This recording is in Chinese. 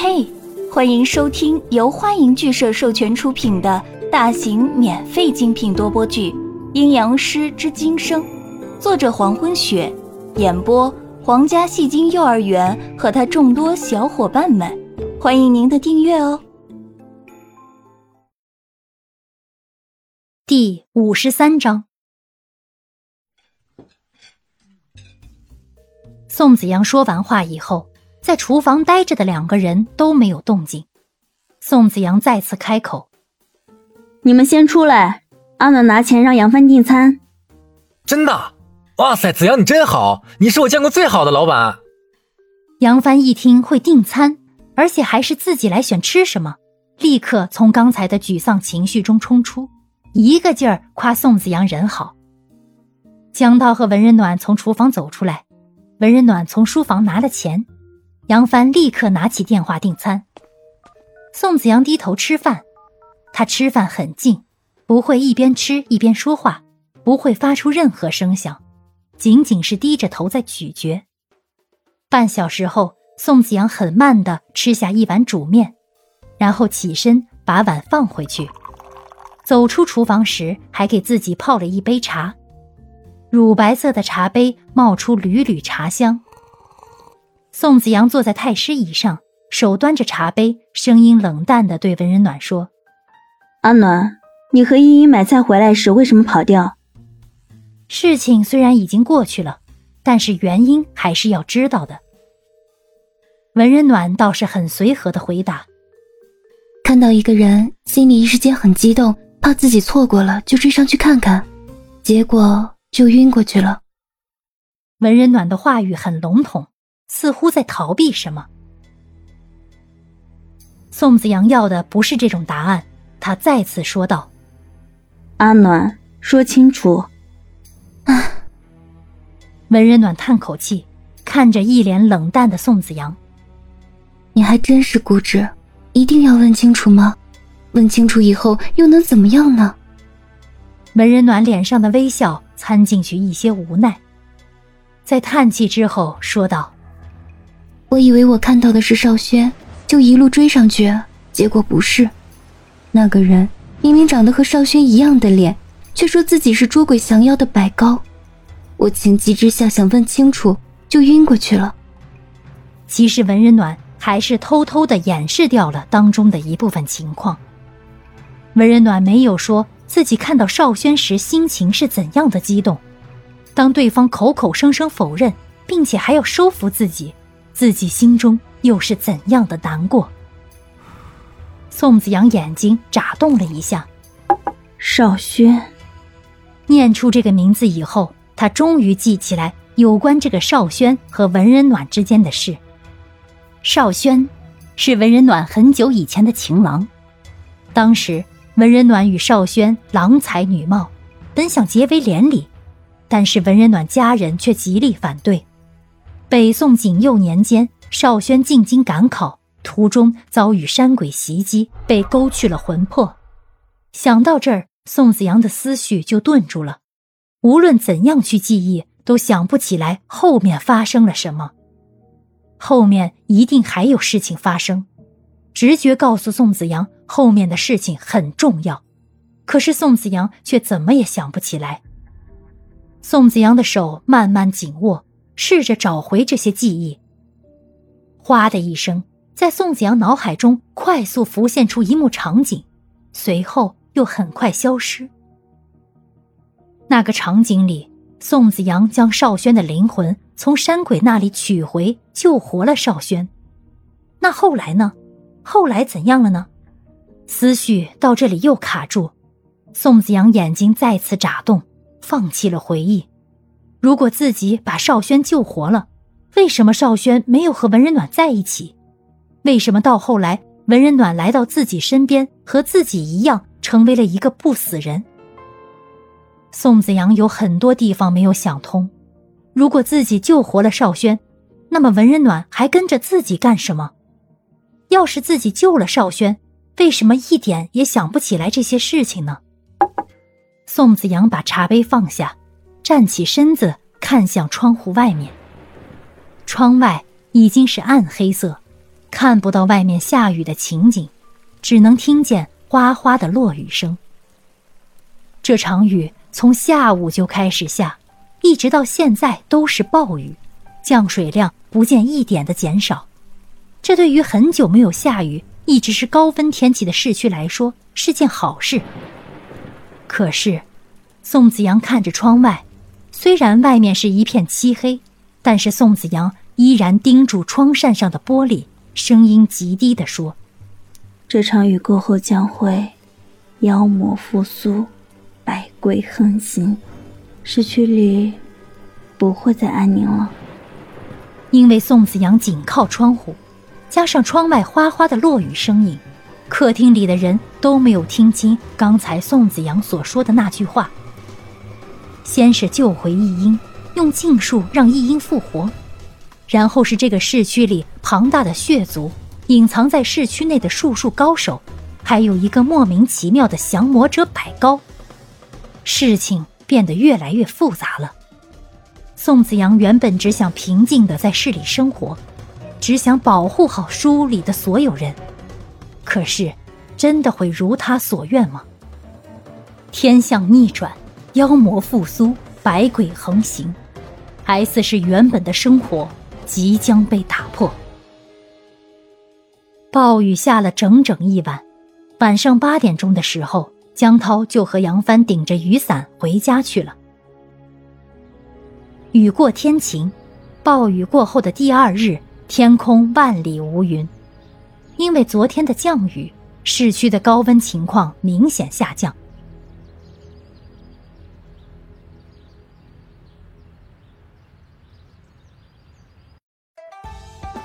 嘿，欢迎收听由欢迎剧社授权出品的大型免费精品多播剧《阴阳师之今生》，作者黄昏雪，演播皇家戏精幼儿园和他众多小伙伴们，欢迎您的订阅哦。第五十三章，宋子阳说完话以后。在厨房待着的两个人都没有动静。宋子阳再次开口：“你们先出来，阿暖拿钱让杨帆订餐。”“真的？哇塞，子阳你真好，你是我见过最好的老板。”杨帆一听会订餐，而且还是自己来选吃什么，立刻从刚才的沮丧情绪中冲出，一个劲儿夸宋子阳人好。江涛和文人暖从厨房走出来，文人暖从书房拿了钱。杨帆立刻拿起电话订餐。宋子阳低头吃饭，他吃饭很静，不会一边吃一边说话，不会发出任何声响，仅仅是低着头在咀嚼。半小时后，宋子阳很慢地吃下一碗煮面，然后起身把碗放回去。走出厨房时，还给自己泡了一杯茶，乳白色的茶杯冒出缕缕茶香。宋子阳坐在太师椅上，手端着茶杯，声音冷淡的对文人暖说：“阿暖，你和依依买菜回来时为什么跑掉？事情虽然已经过去了，但是原因还是要知道的。”文人暖倒是很随和的回答：“看到一个人，心里一时间很激动，怕自己错过了，就追上去看看，结果就晕过去了。”文人暖的话语很笼统。似乎在逃避什么。宋子阳要的不是这种答案，他再次说道：“阿暖，说清楚。”啊！文人暖叹口气，看着一脸冷淡的宋子阳：“你还真是固执，一定要问清楚吗？问清楚以后又能怎么样呢？”文人暖脸上的微笑掺进去一些无奈，在叹气之后说道。我以为我看到的是少轩，就一路追上去，结果不是。那个人明明长得和少轩一样的脸，却说自己是捉鬼降妖的白高。我情急之下想问清楚，就晕过去了。其实文人暖还是偷偷的掩饰掉了当中的一部分情况。文人暖没有说自己看到少轩时心情是怎样的激动，当对方口口声声否认，并且还要收服自己。自己心中又是怎样的难过？宋子阳眼睛眨动了一下，少轩。念出这个名字以后，他终于记起来有关这个少轩和文人暖之间的事。少轩是文人暖很久以前的情郎，当时文人暖与少轩郎才女貌，本想结为连理，但是文人暖家人却极力反对。北宋景佑年间，少轩进京赶考，途中遭遇山鬼袭击，被勾去了魂魄。想到这儿，宋子阳的思绪就顿住了。无论怎样去记忆，都想不起来后面发生了什么。后面一定还有事情发生。直觉告诉宋子阳，后面的事情很重要，可是宋子阳却怎么也想不起来。宋子阳的手慢慢紧握。试着找回这些记忆。哗的一声，在宋子阳脑海中快速浮现出一幕场景，随后又很快消失。那个场景里，宋子阳将少轩的灵魂从山鬼那里取回，救活了少轩。那后来呢？后来怎样了呢？思绪到这里又卡住，宋子阳眼睛再次眨动，放弃了回忆。如果自己把少轩救活了，为什么少轩没有和文人暖在一起？为什么到后来文人暖来到自己身边，和自己一样成为了一个不死人？宋子阳有很多地方没有想通。如果自己救活了少轩，那么文人暖还跟着自己干什么？要是自己救了少轩，为什么一点也想不起来这些事情呢？宋子阳把茶杯放下。站起身子，看向窗户外面。窗外已经是暗黑色，看不到外面下雨的情景，只能听见哗哗的落雨声。这场雨从下午就开始下，一直到现在都是暴雨，降水量不见一点的减少。这对于很久没有下雨、一直是高温天气的市区来说是件好事。可是，宋子阳看着窗外，虽然外面是一片漆黑，但是宋子阳依然盯住窗扇上的玻璃，声音极低地说：“这场雨过后将会妖魔复苏，百鬼横行，市区里不会再安宁了。”因为宋子阳紧靠窗户，加上窗外哗哗的落雨声音。客厅里的人都没有听清刚才宋子阳所说的那句话。先是救回易英，用禁术让易英复活，然后是这个市区里庞大的血族，隐藏在市区内的术数高手，还有一个莫名其妙的降魔者百高。事情变得越来越复杂了。宋子阳原本只想平静的在市里生活，只想保护好书里的所有人。可是，真的会如他所愿吗？天象逆转，妖魔复苏，百鬼横行，S 市原本的生活即将被打破。暴雨下了整整一晚，晚上八点钟的时候，江涛就和杨帆顶着雨伞回家去了。雨过天晴，暴雨过后的第二日，天空万里无云。因为昨天的降雨，市区的高温情况明显下降。